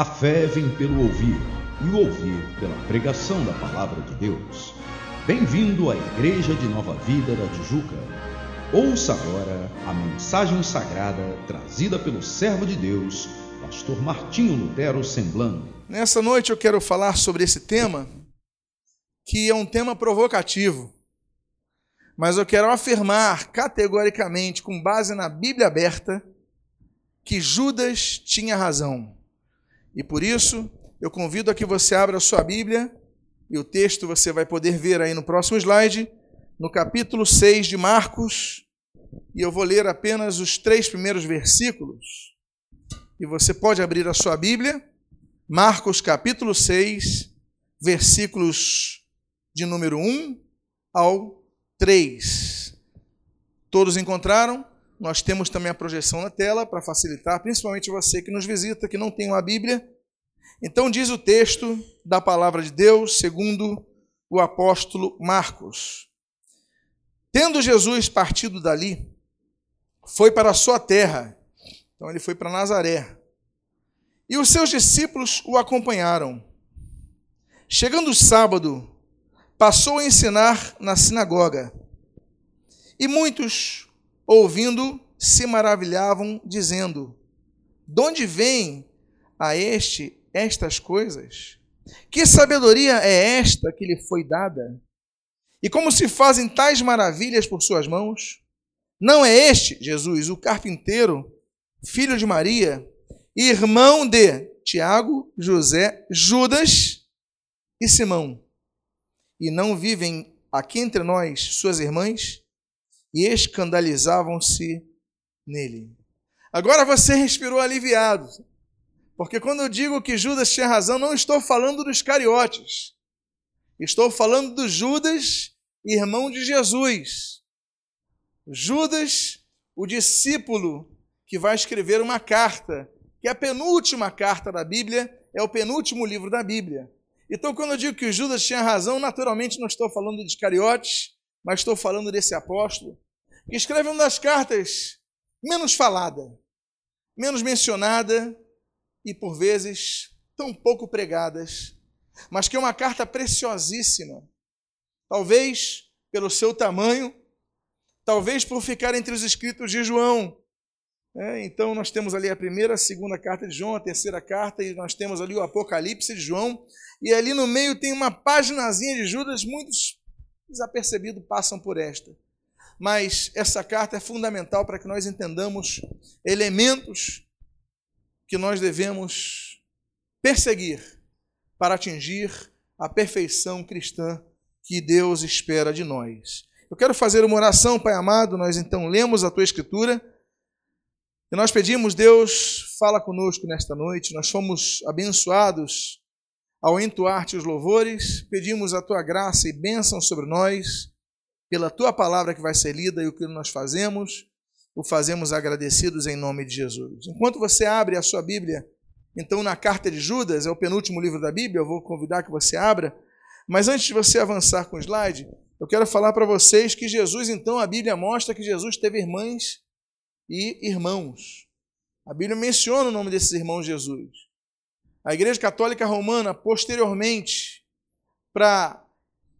A fé vem pelo ouvir, e o ouvir pela pregação da palavra de Deus. Bem-vindo à Igreja de Nova Vida da Tijuca. Ouça agora a mensagem sagrada trazida pelo servo de Deus, pastor Martinho Lutero Semblano. Nessa noite eu quero falar sobre esse tema, que é um tema provocativo. Mas eu quero afirmar categoricamente, com base na Bíblia aberta, que Judas tinha razão. E por isso, eu convido a que você abra a sua Bíblia, e o texto você vai poder ver aí no próximo slide, no capítulo 6 de Marcos, e eu vou ler apenas os três primeiros versículos. E você pode abrir a sua Bíblia, Marcos capítulo 6, versículos de número 1 ao 3. Todos encontraram? Nós temos também a projeção na tela para facilitar, principalmente você que nos visita, que não tem uma Bíblia. Então diz o texto da palavra de Deus, segundo o apóstolo Marcos. Tendo Jesus partido dali, foi para a sua terra. Então ele foi para Nazaré. E os seus discípulos o acompanharam. Chegando o sábado, passou a ensinar na sinagoga. E muitos ouvindo, se maravilhavam, dizendo: De onde vem a este estas coisas? Que sabedoria é esta que lhe foi dada? E como se fazem tais maravilhas por suas mãos? Não é este, Jesus, o carpinteiro, filho de Maria, irmão de Tiago, José, Judas e Simão? E não vivem aqui entre nós suas irmãs? E escandalizavam-se nele. Agora você respirou aliviado, porque quando eu digo que Judas tinha razão, não estou falando dos cariotes, estou falando do Judas, irmão de Jesus. Judas, o discípulo que vai escrever uma carta, que é a penúltima carta da Bíblia, é o penúltimo livro da Bíblia. Então, quando eu digo que Judas tinha razão, naturalmente não estou falando de cariotes, mas estou falando desse apóstolo, que escreve uma das cartas menos falada, menos mencionada e, por vezes, tão pouco pregadas, mas que é uma carta preciosíssima. Talvez pelo seu tamanho, talvez por ficar entre os escritos de João. É, então, nós temos ali a primeira, a segunda carta de João, a terceira carta, e nós temos ali o Apocalipse de João, e ali no meio tem uma paginazinha de Judas, muitos desapercebidos passam por esta. Mas essa carta é fundamental para que nós entendamos elementos que nós devemos perseguir para atingir a perfeição cristã que Deus espera de nós. Eu quero fazer uma oração, Pai amado. Nós então lemos a tua escritura e nós pedimos, Deus, fala conosco nesta noite. Nós fomos abençoados ao entoar-te os louvores, pedimos a tua graça e bênção sobre nós, pela tua palavra que vai ser lida e o que nós fazemos, o fazemos agradecidos em nome de Jesus. Enquanto você abre a sua Bíblia, então na carta de Judas, é o penúltimo livro da Bíblia, eu vou convidar que você abra, mas antes de você avançar com o slide, eu quero falar para vocês que Jesus, então, a Bíblia mostra que Jesus teve irmãs e irmãos. A Bíblia menciona o nome desses irmãos Jesus. A Igreja Católica Romana, posteriormente, para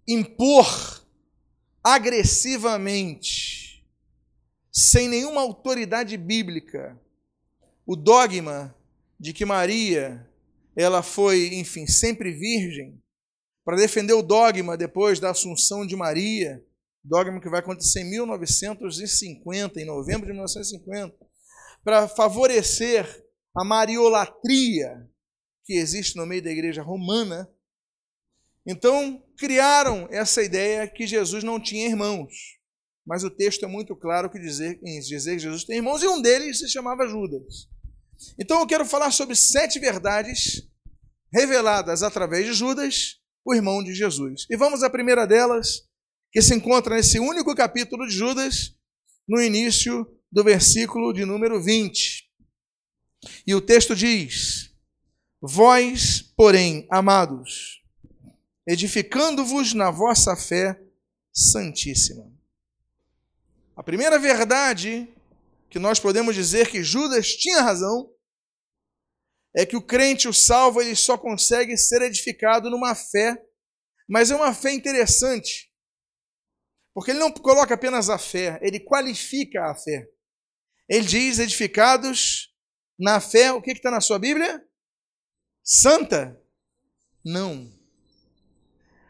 impor agressivamente, sem nenhuma autoridade bíblica, o dogma de que Maria ela foi, enfim, sempre virgem, para defender o dogma depois da assunção de Maria, dogma que vai acontecer em 1950, em novembro de 1950, para favorecer a mariolatria que existe no meio da igreja romana. Então, criaram essa ideia que Jesus não tinha irmãos. Mas o texto é muito claro que dizer, em dizer que Jesus tem irmãos, e um deles se chamava Judas. Então, eu quero falar sobre sete verdades reveladas através de Judas, o irmão de Jesus. E vamos à primeira delas, que se encontra nesse único capítulo de Judas, no início do versículo de número 20. E o texto diz: Vós, porém, amados, edificando-vos na vossa fé santíssima. A primeira verdade que nós podemos dizer que Judas tinha razão é que o crente, o salvo, ele só consegue ser edificado numa fé, mas é uma fé interessante, porque ele não coloca apenas a fé, ele qualifica a fé. Ele diz: edificados na fé, o que está na sua Bíblia? Santa? Não.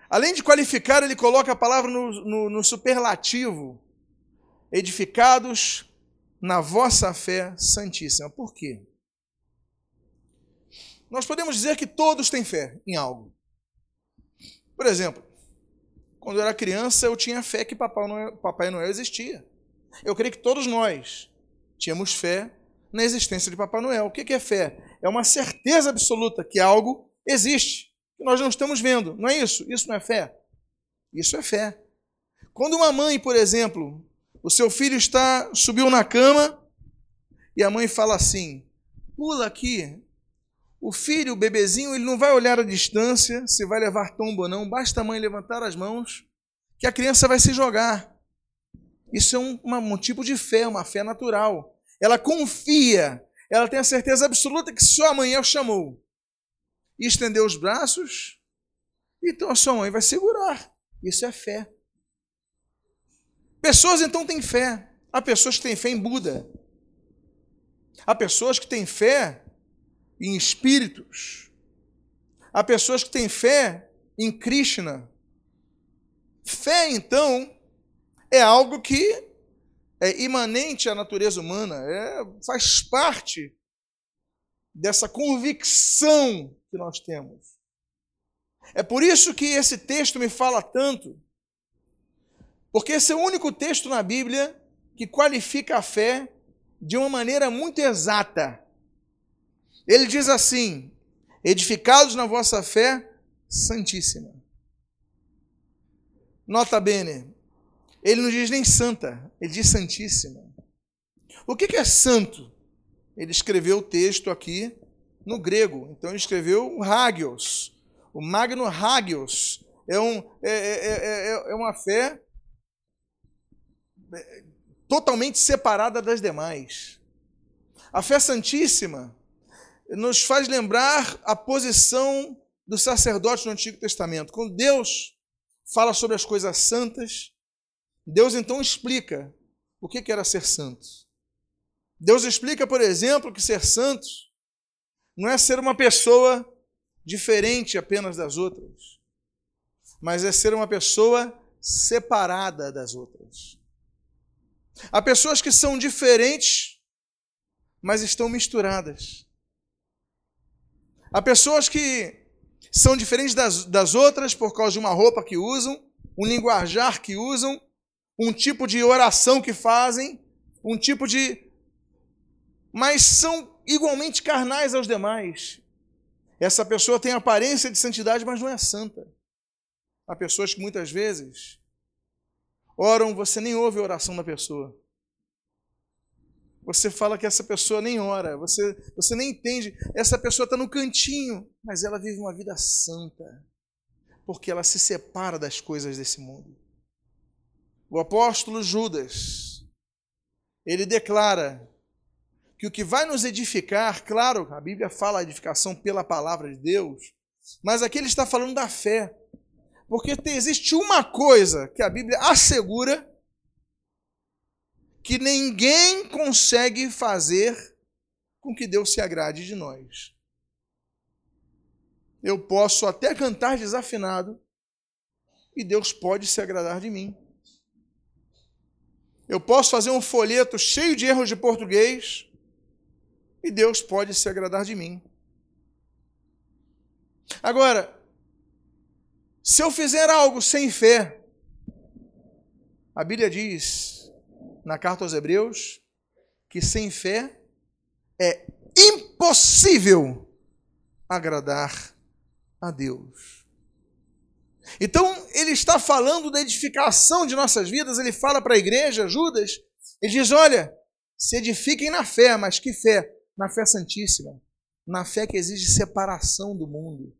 Além de qualificar, ele coloca a palavra no, no, no superlativo: edificados na vossa fé santíssima. Por quê? Nós podemos dizer que todos têm fé em algo. Por exemplo, quando eu era criança, eu tinha fé que Papai Noel, Papai Noel existia. Eu creio que todos nós tínhamos fé na existência de Papai Noel. O que é fé? É uma certeza absoluta que algo existe, que nós não estamos vendo. Não é isso? Isso não é fé? Isso é fé. Quando uma mãe, por exemplo, o seu filho está subiu na cama e a mãe fala assim: pula aqui, o filho, o bebezinho, ele não vai olhar a distância se vai levar tombo ou não, basta a mãe levantar as mãos que a criança vai se jogar. Isso é um, um tipo de fé, uma fé natural. Ela confia, ela tem a certeza absoluta que sua mãe o chamou. E estendeu os braços, então a sua mãe vai segurar. Isso é fé. Pessoas então têm fé. Há pessoas que têm fé em Buda. Há pessoas que têm fé em espíritos. Há pessoas que têm fé em Krishna. Fé, então, é algo que é imanente à natureza humana, é, faz parte dessa convicção que nós temos. É por isso que esse texto me fala tanto, porque esse é o único texto na Bíblia que qualifica a fé de uma maneira muito exata. Ele diz assim: edificados na vossa fé santíssima. Nota bene, ele não diz nem santa, ele diz santíssima. O que é santo? Ele escreveu o texto aqui no grego, então ele escreveu hagios. O magno hagios é, um, é, é, é, é uma fé totalmente separada das demais. A fé santíssima nos faz lembrar a posição do sacerdote no Antigo Testamento. Quando Deus fala sobre as coisas santas, Deus então explica o que era ser santo. Deus explica, por exemplo, que ser santo não é ser uma pessoa diferente apenas das outras, mas é ser uma pessoa separada das outras. Há pessoas que são diferentes, mas estão misturadas. Há pessoas que são diferentes das, das outras por causa de uma roupa que usam, um linguajar que usam, um tipo de oração que fazem, um tipo de. Mas são igualmente carnais aos demais. Essa pessoa tem aparência de santidade, mas não é santa. Há pessoas que muitas vezes oram, você nem ouve a oração da pessoa. Você fala que essa pessoa nem ora, você, você nem entende. Essa pessoa está no cantinho, mas ela vive uma vida santa, porque ela se separa das coisas desse mundo. O apóstolo Judas, ele declara que o que vai nos edificar, claro, a Bíblia fala a edificação pela palavra de Deus, mas aqui ele está falando da fé. Porque existe uma coisa que a Bíblia assegura que ninguém consegue fazer com que Deus se agrade de nós. Eu posso até cantar desafinado e Deus pode se agradar de mim. Eu posso fazer um folheto cheio de erros de português e Deus pode se agradar de mim. Agora, se eu fizer algo sem fé, a Bíblia diz na carta aos Hebreus que sem fé é impossível agradar a Deus. Então, ele está falando da edificação de nossas vidas, ele fala para a igreja, Judas, ele diz: olha, se edifiquem na fé, mas que fé? Na fé santíssima, na fé que exige separação do mundo,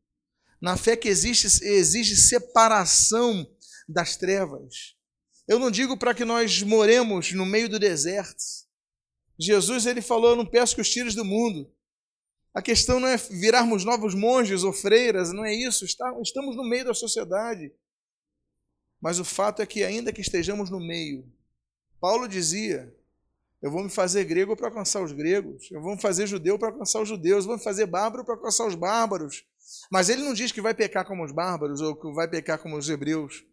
na fé que existe, exige separação das trevas. Eu não digo para que nós moremos no meio do deserto. Jesus ele falou: "Eu não peço que os tires do mundo, A questão não é virarmos novos monges ou freiras, não é isso. Estamos no meio da sociedade. Mas o fato é que, ainda que estejamos no meio, Paulo dizia: Eu vou me fazer grego para alcançar os gregos, eu vou me fazer judeu para alcançar os judeus, eu vou me fazer bárbaro para alcançar os bárbaros. Mas ele não diz que vai pecar como os bárbaros ou que vai pecar como os hebreus.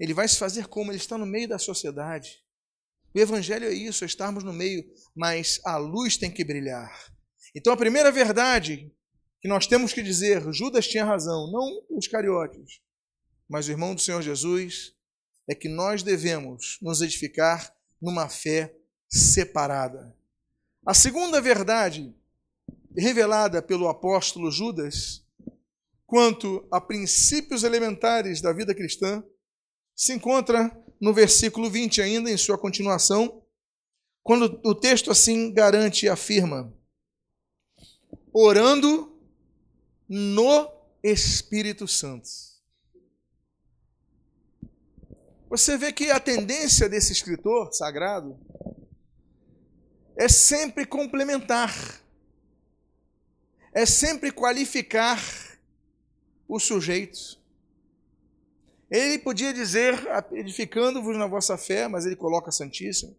Ele vai se fazer como? Ele está no meio da sociedade. O evangelho é isso, é estarmos no meio, mas a luz tem que brilhar. Então a primeira verdade que nós temos que dizer, Judas tinha razão, não os cariotes, mas o irmão do Senhor Jesus, é que nós devemos nos edificar numa fé separada. A segunda verdade revelada pelo apóstolo Judas quanto a princípios elementares da vida cristã se encontra no versículo 20 ainda em sua continuação, quando o texto assim garante e afirma: orando no Espírito Santo. Você vê que a tendência desse escritor sagrado é sempre complementar, é sempre qualificar o sujeito. Ele podia dizer, edificando-vos na vossa fé, mas ele coloca Santíssimo.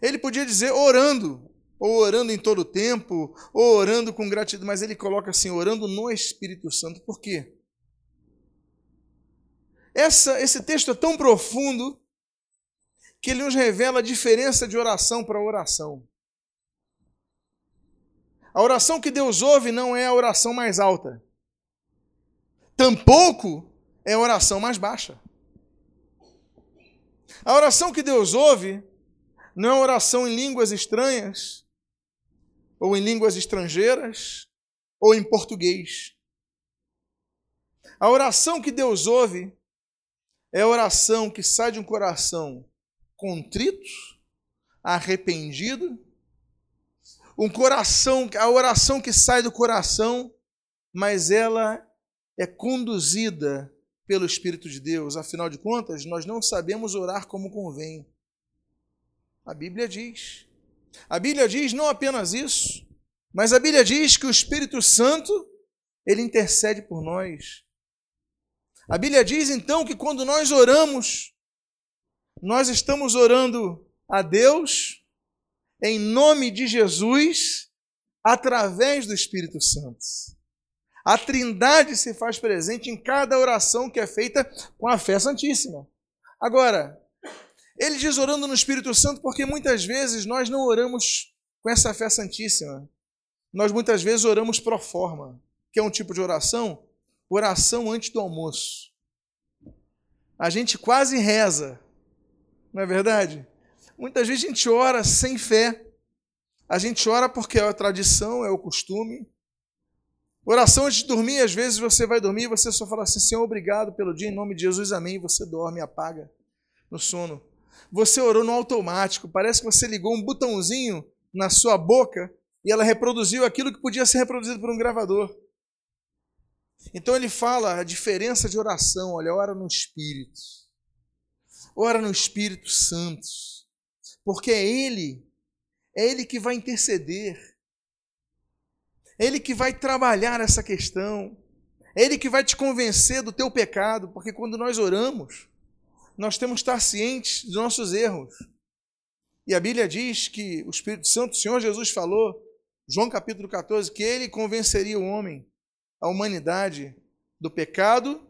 Ele podia dizer orando, ou orando em todo o tempo, ou orando com gratidão, mas ele coloca assim, orando no Espírito Santo. Por quê? Essa, esse texto é tão profundo que ele nos revela a diferença de oração para oração. A oração que Deus ouve não é a oração mais alta. Tampouco é a oração mais baixa. A oração que Deus ouve não é oração em línguas estranhas, ou em línguas estrangeiras, ou em português. A oração que Deus ouve é a oração que sai de um coração contrito, arrependido, um coração, a oração que sai do coração, mas ela é conduzida pelo Espírito de Deus. Afinal de contas, nós não sabemos orar como convém. A Bíblia diz. A Bíblia diz não apenas isso, mas a Bíblia diz que o Espírito Santo, ele intercede por nós. A Bíblia diz então que quando nós oramos, nós estamos orando a Deus em nome de Jesus, através do Espírito Santo. A Trindade se faz presente em cada oração que é feita com a fé santíssima. Agora, ele diz orando no Espírito Santo porque muitas vezes nós não oramos com essa fé santíssima. Nós muitas vezes oramos pro forma, que é um tipo de oração, oração antes do almoço. A gente quase reza, não é verdade? Muitas vezes a gente ora sem fé. A gente ora porque é a tradição, é o costume. Oração antes de dormir, às vezes você vai dormir e você só fala assim: Senhor, obrigado pelo dia, em nome de Jesus, amém. Você dorme, apaga no sono você orou no automático. Parece que você ligou um botãozinho na sua boca e ela reproduziu aquilo que podia ser reproduzido por um gravador. Então ele fala a diferença de oração. Olha, ora no Espírito. Ora no Espírito Santo. Porque é Ele, é Ele que vai interceder. É Ele que vai trabalhar essa questão. É Ele que vai te convencer do teu pecado. Porque quando nós oramos, nós temos que estar cientes dos nossos erros. E a Bíblia diz que o Espírito Santo, o Senhor Jesus falou, João capítulo 14, que ele convenceria o homem, a humanidade, do pecado,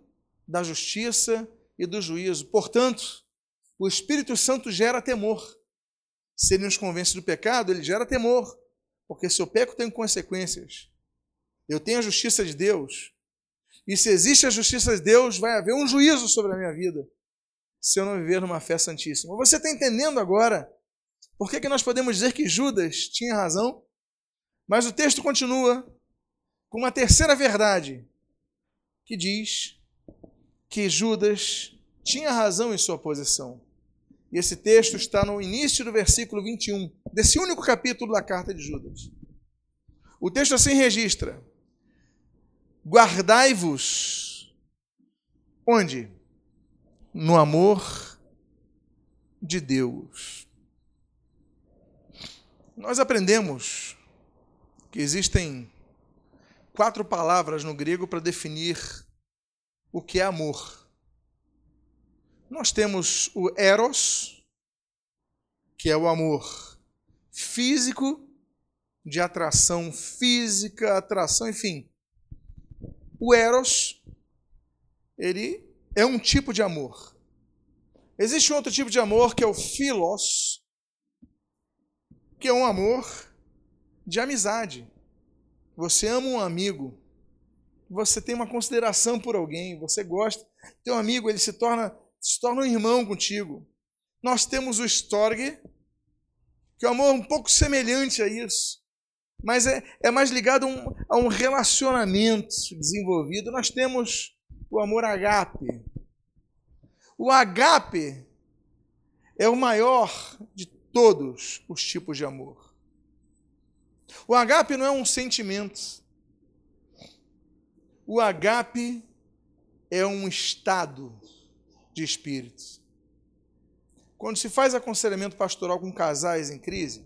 da justiça e do juízo. Portanto, o Espírito Santo gera temor. Se ele nos convence do pecado, ele gera temor, porque se eu peco, tem consequências. Eu tenho a justiça de Deus. E se existe a justiça de Deus, vai haver um juízo sobre a minha vida se eu não viver numa fé santíssima. Você está entendendo agora por que, que nós podemos dizer que Judas tinha razão? Mas o texto continua com uma terceira verdade, que diz que Judas tinha razão em sua posição. E esse texto está no início do versículo 21, desse único capítulo da carta de Judas. O texto assim registra: Guardai-vos. Onde? No amor de Deus. Nós aprendemos que existem quatro palavras no grego para definir o que é amor. Nós temos o eros, que é o amor físico, de atração física, atração, enfim. O eros, ele é um tipo de amor. Existe outro tipo de amor que é o philos, que é um amor de amizade. Você ama um amigo, você tem uma consideração por alguém, você gosta. Teu amigo, ele se torna, se torna um irmão contigo. Nós temos o storge, que é um amor um pouco semelhante a isso, mas é, é mais ligado um, a um relacionamento desenvolvido. Nós temos o amor agape. O agape é o maior de todos os tipos de amor. O agape não é um sentimento. O agape é um estado de espírito. Quando se faz aconselhamento pastoral com casais em crise,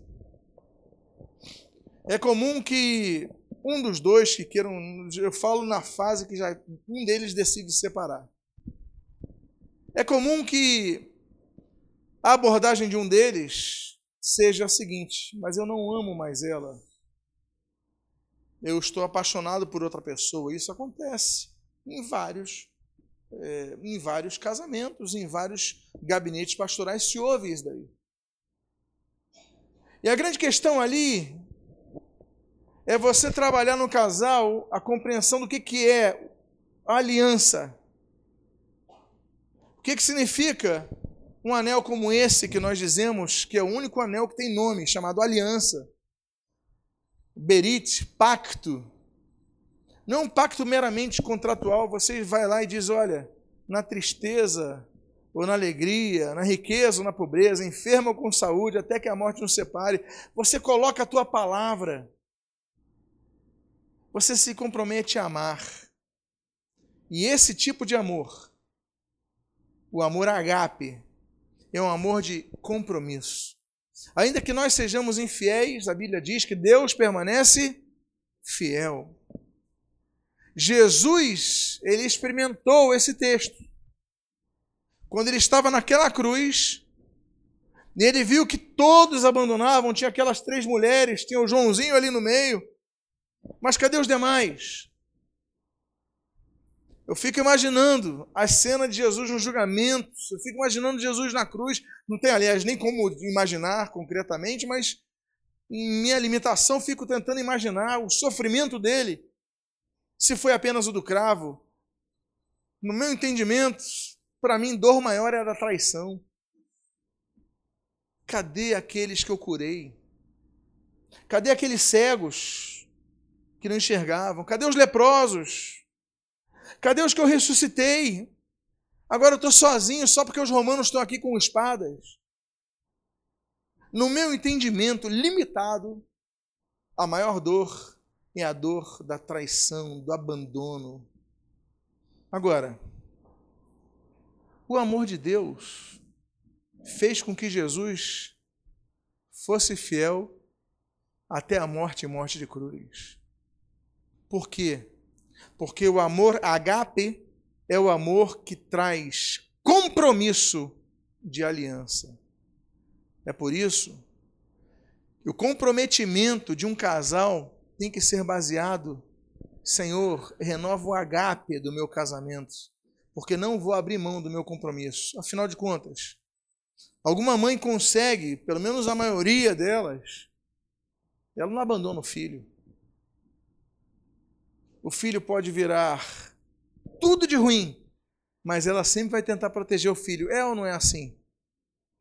é comum que um dos dois que queiram, eu falo na fase que já um deles decide se separar. É comum que a abordagem de um deles seja a seguinte: mas eu não amo mais ela. Eu estou apaixonado por outra pessoa. Isso acontece em vários, é, em vários casamentos, em vários gabinetes pastorais se ouve isso daí. E a grande questão ali é você trabalhar no casal a compreensão do que, que é a aliança. O que, que significa um anel como esse que nós dizemos que é o único anel que tem nome, chamado aliança. Berit, pacto. Não um pacto meramente contratual, você vai lá e diz: olha, na tristeza ou na alegria, na riqueza ou na pobreza, enfermo ou com saúde, até que a morte nos separe, você coloca a tua palavra você se compromete a amar. E esse tipo de amor, o amor agape, é um amor de compromisso. Ainda que nós sejamos infiéis, a Bíblia diz que Deus permanece fiel. Jesus, ele experimentou esse texto. Quando ele estava naquela cruz, ele viu que todos abandonavam, tinha aquelas três mulheres, tinha o Joãozinho ali no meio. Mas cadê os demais? Eu fico imaginando a cena de Jesus no julgamento, eu fico imaginando Jesus na cruz. Não tem, aliás, nem como imaginar concretamente, mas em minha limitação fico tentando imaginar o sofrimento dele, se foi apenas o do cravo. No meu entendimento, para mim, dor maior é a da traição. Cadê aqueles que eu curei? Cadê aqueles cegos que não enxergavam? Cadê os leprosos? Cadê os que eu ressuscitei? Agora eu estou sozinho só porque os romanos estão aqui com espadas. No meu entendimento limitado, a maior dor é a dor da traição, do abandono. Agora, o amor de Deus fez com que Jesus fosse fiel até a morte e morte de cruz. Por quê? Porque o amor agape é o amor que traz compromisso de aliança. É por isso que o comprometimento de um casal tem que ser baseado, Senhor, renova o agape do meu casamento, porque não vou abrir mão do meu compromisso. Afinal de contas, alguma mãe consegue, pelo menos a maioria delas, ela não abandona o filho o filho pode virar tudo de ruim, mas ela sempre vai tentar proteger o filho. É ou não é assim?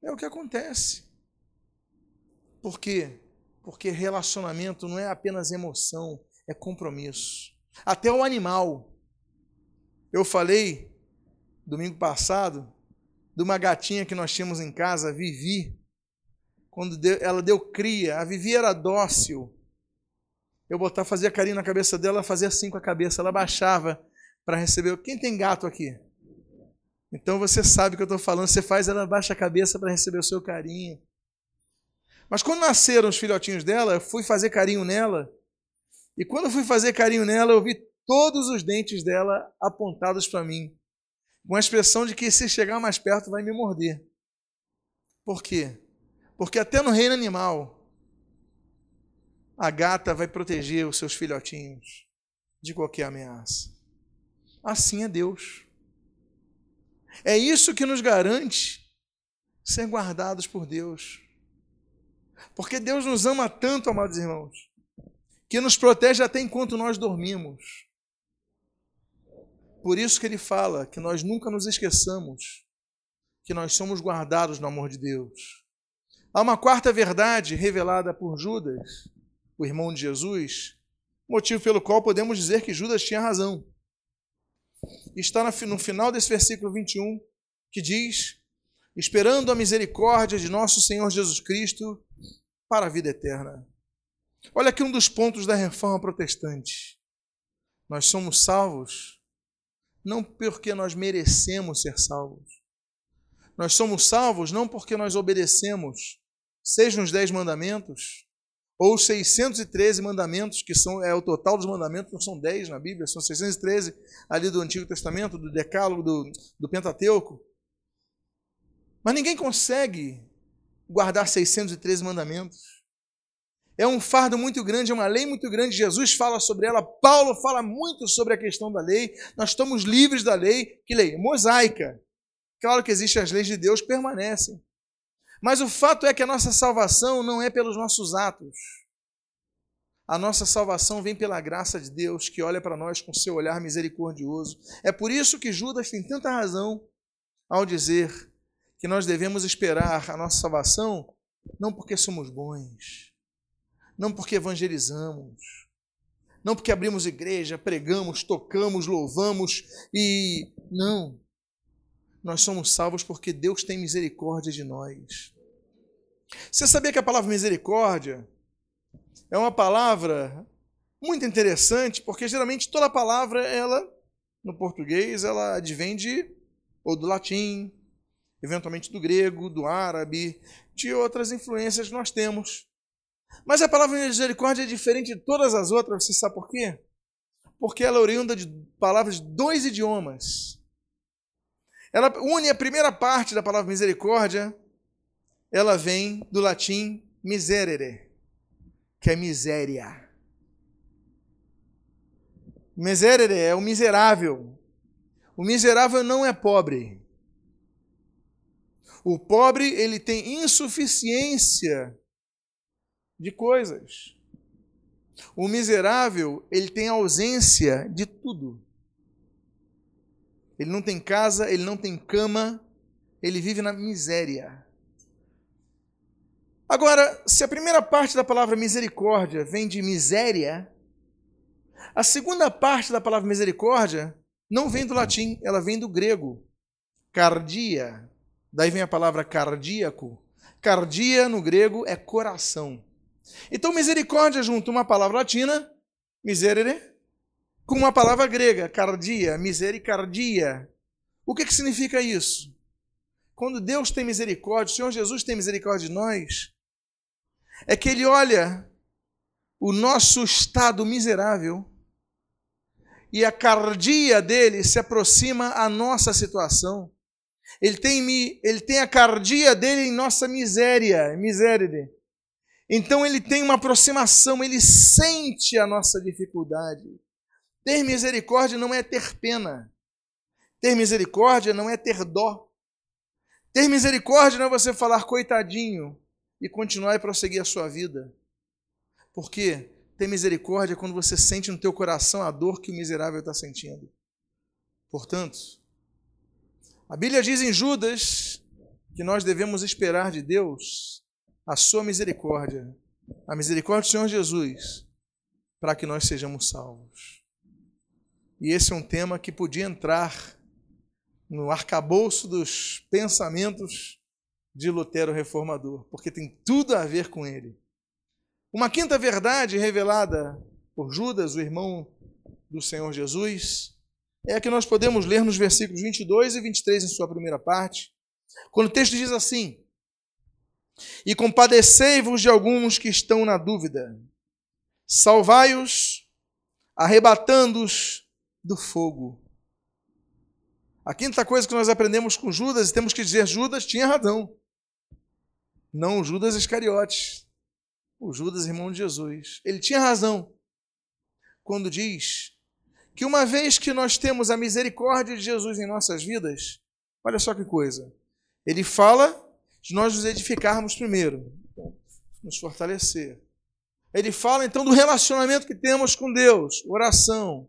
É o que acontece. Por quê? Porque relacionamento não é apenas emoção, é compromisso. Até o animal. Eu falei domingo passado de uma gatinha que nós tínhamos em casa, Vivi. Quando ela deu cria, a Vivi era dócil, eu botar, fazia carinho na cabeça dela, ela fazia assim com a cabeça, ela baixava para receber. Quem tem gato aqui? Então você sabe o que eu estou falando. Você faz, ela baixa a cabeça para receber o seu carinho. Mas quando nasceram os filhotinhos dela, eu fui fazer carinho nela. E quando eu fui fazer carinho nela, eu vi todos os dentes dela apontados para mim, com a expressão de que se chegar mais perto vai me morder. Por quê? Porque até no reino animal, a gata vai proteger os seus filhotinhos de qualquer ameaça. Assim é Deus. É isso que nos garante ser guardados por Deus. Porque Deus nos ama tanto, amados irmãos, que nos protege até enquanto nós dormimos. Por isso que ele fala que nós nunca nos esqueçamos que nós somos guardados no amor de Deus. Há uma quarta verdade revelada por Judas, o irmão de Jesus, motivo pelo qual podemos dizer que Judas tinha razão. Está no final desse versículo 21, que diz: Esperando a misericórdia de nosso Senhor Jesus Cristo para a vida eterna. Olha aqui um dos pontos da reforma protestante. Nós somos salvos não porque nós merecemos ser salvos. Nós somos salvos não porque nós obedecemos, seja os dez mandamentos, ou os 613 mandamentos, que são é o total dos mandamentos, não são 10 na Bíblia, são 613 ali do Antigo Testamento, do Decálogo, do, do Pentateuco. Mas ninguém consegue guardar 613 mandamentos. É um fardo muito grande, é uma lei muito grande. Jesus fala sobre ela, Paulo fala muito sobre a questão da lei. Nós estamos livres da lei. Que lei? Mosaica. Claro que existem as leis de Deus, permanecem. Mas o fato é que a nossa salvação não é pelos nossos atos. A nossa salvação vem pela graça de Deus, que olha para nós com seu olhar misericordioso. É por isso que Judas tem tanta razão ao dizer que nós devemos esperar a nossa salvação não porque somos bons, não porque evangelizamos, não porque abrimos igreja, pregamos, tocamos, louvamos e não. Nós somos salvos porque Deus tem misericórdia de nós. Você sabia que a palavra misericórdia é uma palavra muito interessante, porque geralmente toda palavra ela no português ela advém de ou do latim, eventualmente do grego, do árabe, de outras influências que nós temos. Mas a palavra misericórdia é diferente de todas as outras, você sabe por quê? Porque ela é oriunda de palavras de dois idiomas. Ela une a primeira parte da palavra misericórdia, ela vem do latim miserere, que é miséria. Miserere é o miserável. O miserável não é pobre. O pobre, ele tem insuficiência de coisas. O miserável, ele tem ausência de tudo. Ele não tem casa, ele não tem cama, ele vive na miséria. Agora, se a primeira parte da palavra misericórdia vem de miséria, a segunda parte da palavra misericórdia não vem do latim, ela vem do grego, cardia. Daí vem a palavra cardíaco. Cardia no grego é coração. Então, misericórdia junto uma palavra latina, miserere, com uma palavra grega, cardia, misericardia. O que, que significa isso? Quando Deus tem misericórdia, o Senhor Jesus tem misericórdia de nós, é que Ele olha o nosso estado miserável e a cardia dele se aproxima à nossa situação. Ele tem, ele tem a cardia dele em nossa miséria, miséria. Então ele tem uma aproximação, ele sente a nossa dificuldade. Ter misericórdia não é ter pena. Ter misericórdia não é ter dó. Ter misericórdia não é você falar coitadinho e continuar e prosseguir a sua vida. Por quê? Ter misericórdia é quando você sente no teu coração a dor que o miserável está sentindo. Portanto, a Bíblia diz em Judas que nós devemos esperar de Deus a sua misericórdia, a misericórdia do Senhor Jesus, para que nós sejamos salvos. E esse é um tema que podia entrar no arcabouço dos pensamentos de Lutero reformador, porque tem tudo a ver com ele. Uma quinta verdade revelada por Judas, o irmão do Senhor Jesus, é a que nós podemos ler nos versículos 22 e 23 em sua primeira parte, quando o texto diz assim: E compadecei-vos de alguns que estão na dúvida, salvai-os arrebatando-os do fogo. A quinta coisa que nós aprendemos com Judas, e temos que dizer, Judas tinha razão. Não o Judas Iscariotes, o Judas irmão de Jesus. Ele tinha razão quando diz que uma vez que nós temos a misericórdia de Jesus em nossas vidas, olha só que coisa. Ele fala de nós nos edificarmos primeiro, nos fortalecer. Ele fala então do relacionamento que temos com Deus, oração,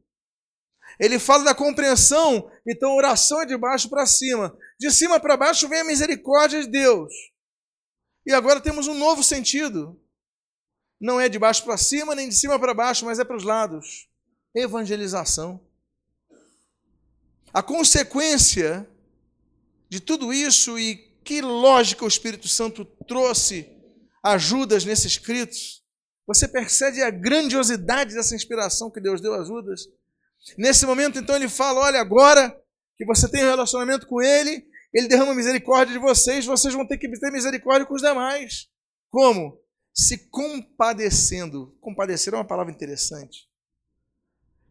ele fala da compreensão, então oração é de baixo para cima. De cima para baixo vem a misericórdia de Deus. E agora temos um novo sentido. Não é de baixo para cima, nem de cima para baixo, mas é para os lados. Evangelização. A consequência de tudo isso e que lógica o Espírito Santo trouxe ajudas nesse escrito, você percebe a grandiosidade dessa inspiração que Deus deu a Judas? Nesse momento, então, ele fala: olha, agora que você tem um relacionamento com ele, ele derrama misericórdia de vocês, vocês vão ter que ter misericórdia com os demais. Como? Se compadecendo. Compadecer é uma palavra interessante.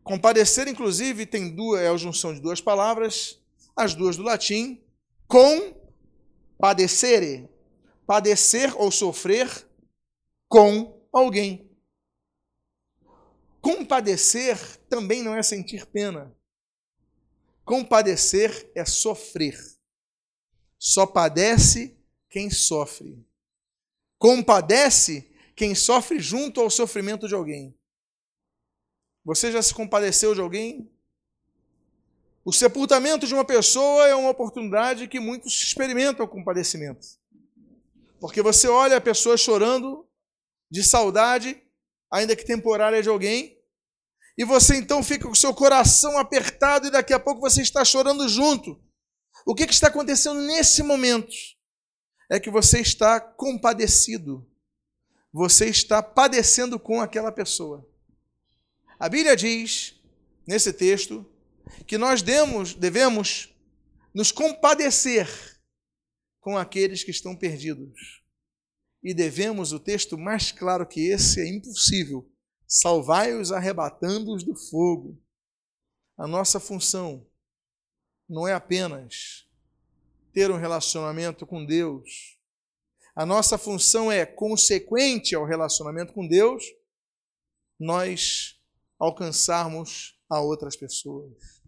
Compadecer, inclusive, tem duas, é a junção de duas palavras, as duas do latim, com padecere. Padecer ou sofrer com alguém. Compadecer também não é sentir pena. Compadecer é sofrer. Só padece quem sofre. Compadece quem sofre junto ao sofrimento de alguém. Você já se compadeceu de alguém? O sepultamento de uma pessoa é uma oportunidade que muitos experimentam o compadecimento. Porque você olha a pessoa chorando de saudade, ainda que temporária, de alguém, e você então fica com o seu coração apertado e daqui a pouco você está chorando junto. O que, que está acontecendo nesse momento? É que você está compadecido. Você está padecendo com aquela pessoa. A Bíblia diz, nesse texto, que nós demos, devemos nos compadecer com aqueles que estão perdidos. E devemos, o texto mais claro que esse é impossível, salvai-os arrebatando-os do fogo. A nossa função não é apenas ter um relacionamento com Deus. A nossa função é consequente ao relacionamento com Deus, nós alcançarmos a outras pessoas.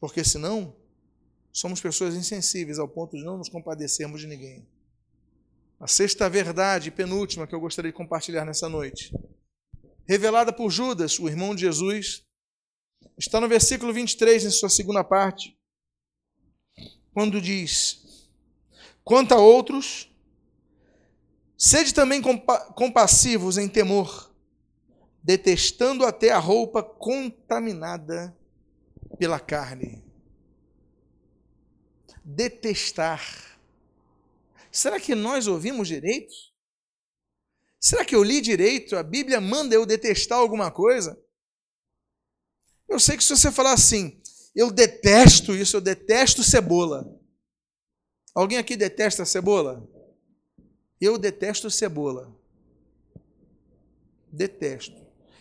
Porque senão, somos pessoas insensíveis ao ponto de não nos compadecermos de ninguém. A sexta verdade, penúltima, que eu gostaria de compartilhar nessa noite revelada por Judas, o irmão de Jesus, está no versículo 23, em sua segunda parte, quando diz: Quanto a outros, sede também compassivos em temor, detestando até a roupa contaminada pela carne. Detestar. Será que nós ouvimos direito? Será que eu li direito? A Bíblia manda eu detestar alguma coisa? Eu sei que se você falar assim, eu detesto isso, eu detesto cebola. Alguém aqui detesta cebola? Eu detesto cebola. Detesto.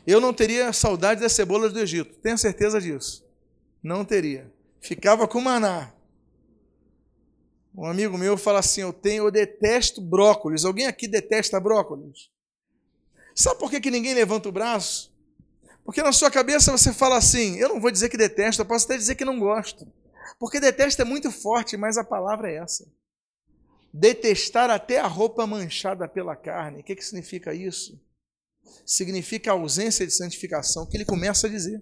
Eu não teria saudade das cebolas do Egito, tenho certeza disso. Não teria. Ficava com maná. Um amigo meu fala assim: eu tenho, eu detesto brócolis. Alguém aqui detesta brócolis? Sabe por que, que ninguém levanta o braço? Porque na sua cabeça você fala assim: eu não vou dizer que detesto, eu posso até dizer que não gosto. Porque detesto é muito forte, mas a palavra é essa. Detestar até a roupa manchada pela carne. O que, que significa isso? Significa a ausência de santificação, que ele começa a dizer.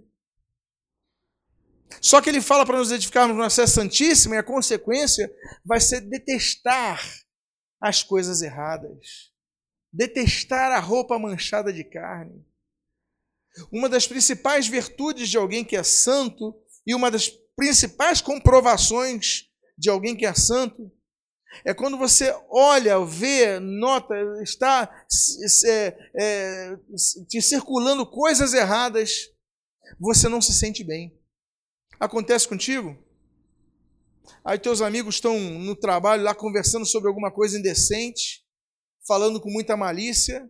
Só que ele fala para nos edificarmos no acesso santíssimo e a consequência vai ser detestar as coisas erradas, detestar a roupa manchada de carne. Uma das principais virtudes de alguém que é santo e uma das principais comprovações de alguém que é santo é quando você olha, vê, nota, está é, é, te circulando coisas erradas, você não se sente bem. Acontece contigo? Aí teus amigos estão no trabalho lá conversando sobre alguma coisa indecente, falando com muita malícia.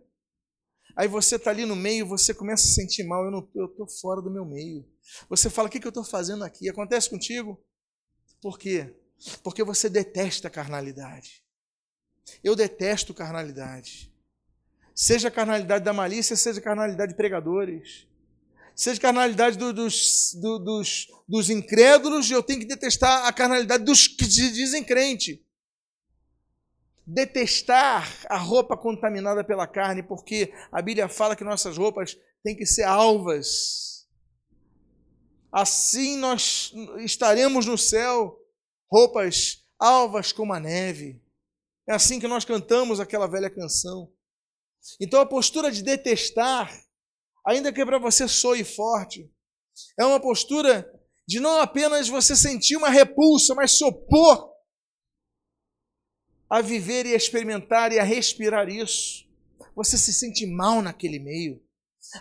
Aí você está ali no meio, você começa a sentir mal, eu não eu estou fora do meu meio. Você fala, o que, que eu estou fazendo aqui? Acontece contigo? Por quê? Porque você detesta a carnalidade. Eu detesto carnalidade. Seja a carnalidade da malícia, seja a carnalidade de pregadores. Seja a carnalidade do, dos, do, dos, dos incrédulos, eu tenho que detestar a carnalidade dos que se dizem crente. Detestar a roupa contaminada pela carne, porque a Bíblia fala que nossas roupas têm que ser alvas. Assim nós estaremos no céu, roupas alvas como a neve. É assim que nós cantamos aquela velha canção. Então a postura de detestar, ainda que para você soe forte, é uma postura de não apenas você sentir uma repulsa, mas se opor a viver e a experimentar e a respirar isso. Você se sente mal naquele meio.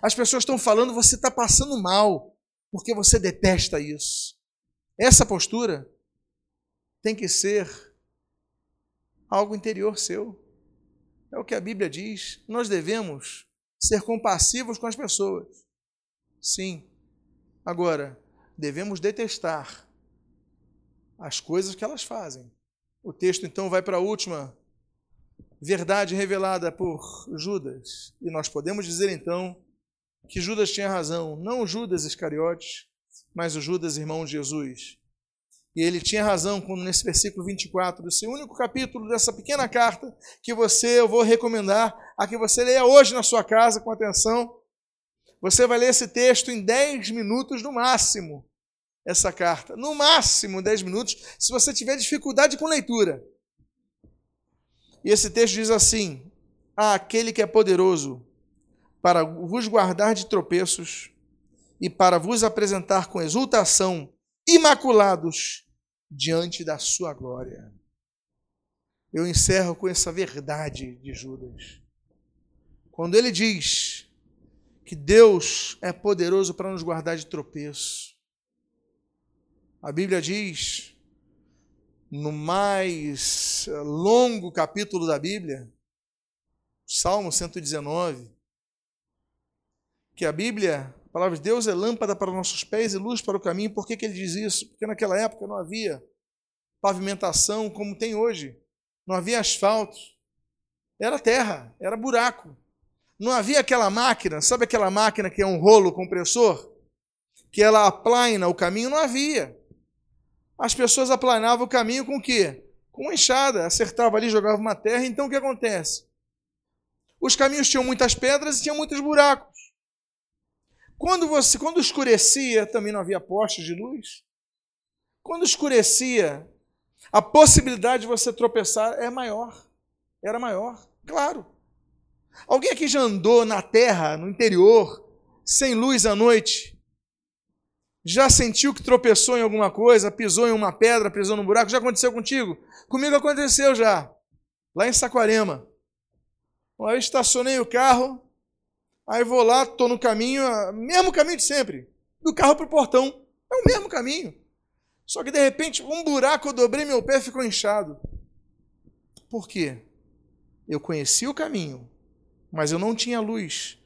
As pessoas estão falando, você está passando mal, porque você detesta isso. Essa postura tem que ser algo interior seu. É o que a Bíblia diz. Nós devemos ser compassivos com as pessoas. Sim. Agora, devemos detestar as coisas que elas fazem. O texto então vai para a última verdade revelada por Judas. E nós podemos dizer então que Judas tinha razão, não Judas Iscariotes, mas o Judas irmão de Jesus. E ele tinha razão quando nesse versículo 24, desse único capítulo dessa pequena carta, que você, eu vou recomendar a que você leia hoje na sua casa com atenção. Você vai ler esse texto em 10 minutos no máximo, essa carta. No máximo 10 minutos, se você tiver dificuldade com leitura. E esse texto diz assim: "A aquele que é poderoso para vos guardar de tropeços e para vos apresentar com exultação imaculados diante da sua glória. Eu encerro com essa verdade de Judas. Quando ele diz que Deus é poderoso para nos guardar de tropeço, a Bíblia diz, no mais longo capítulo da Bíblia, Salmo 119, que a Bíblia a palavra de Deus é lâmpada para nossos pés e luz para o caminho. Por que, que ele diz isso? Porque naquela época não havia pavimentação como tem hoje. Não havia asfalto. Era terra, era buraco. Não havia aquela máquina, sabe aquela máquina que é um rolo compressor? Que ela aplana o caminho? Não havia. As pessoas aplanavam o caminho com o quê? Com uma enxada. Acertava ali, jogava uma terra. Então o que acontece? Os caminhos tinham muitas pedras e tinham muitos buracos. Quando você, quando escurecia, também não havia postes de luz. Quando escurecia, a possibilidade de você tropeçar é maior. Era maior, claro. Alguém aqui já andou na terra, no interior, sem luz à noite? Já sentiu que tropeçou em alguma coisa, pisou em uma pedra, pisou num buraco? Já aconteceu contigo? Comigo aconteceu já, lá em Saquarema. Eu estacionei o carro, Aí vou lá, estou no caminho, mesmo caminho de sempre, do carro para o portão. É o mesmo caminho. Só que de repente, um buraco, eu dobrei meu pé e ficou inchado. Por quê? Eu conhecia o caminho, mas eu não tinha luz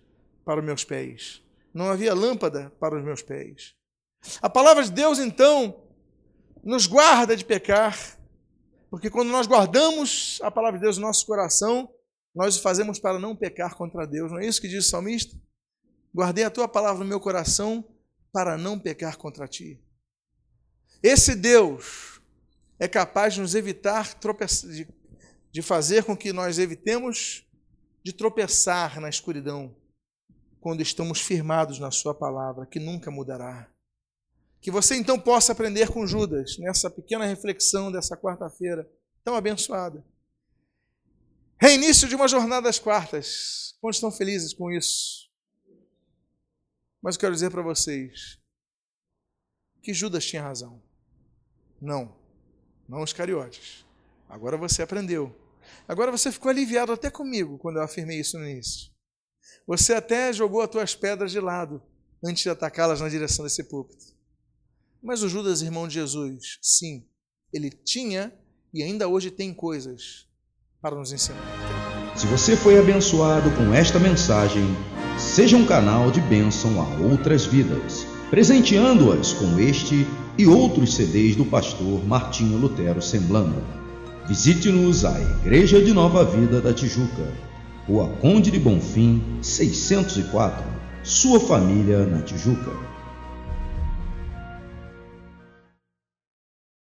para os meus pés. Não havia lâmpada para os meus pés. A palavra de Deus, então, nos guarda de pecar, porque quando nós guardamos a palavra de Deus no nosso coração, nós o fazemos para não pecar contra Deus. Não é isso que diz o salmista? Guardei a tua palavra no meu coração para não pecar contra ti. Esse Deus é capaz de nos evitar de, de fazer com que nós evitemos de tropeçar na escuridão quando estamos firmados na Sua palavra, que nunca mudará. Que você então possa aprender com Judas nessa pequena reflexão dessa quarta-feira tão abençoada. Reinício de uma jornada das quartas. Quantos estão felizes com isso? Mas eu quero dizer para vocês que Judas tinha razão. Não, não os cariotes. Agora você aprendeu. Agora você ficou aliviado até comigo quando eu afirmei isso no início. Você até jogou as tuas pedras de lado antes de atacá-las na direção desse púlpito. Mas o Judas, irmão de Jesus, sim, ele tinha e ainda hoje tem coisas para nos ensinar. Se você foi abençoado com esta mensagem, seja um canal de bênção a outras vidas, presenteando-as com este e outros CDs do pastor Martinho Lutero Semblando. Visite-nos à Igreja de Nova Vida da Tijuca, Rua Conde de Bonfim, 604, sua família na Tijuca.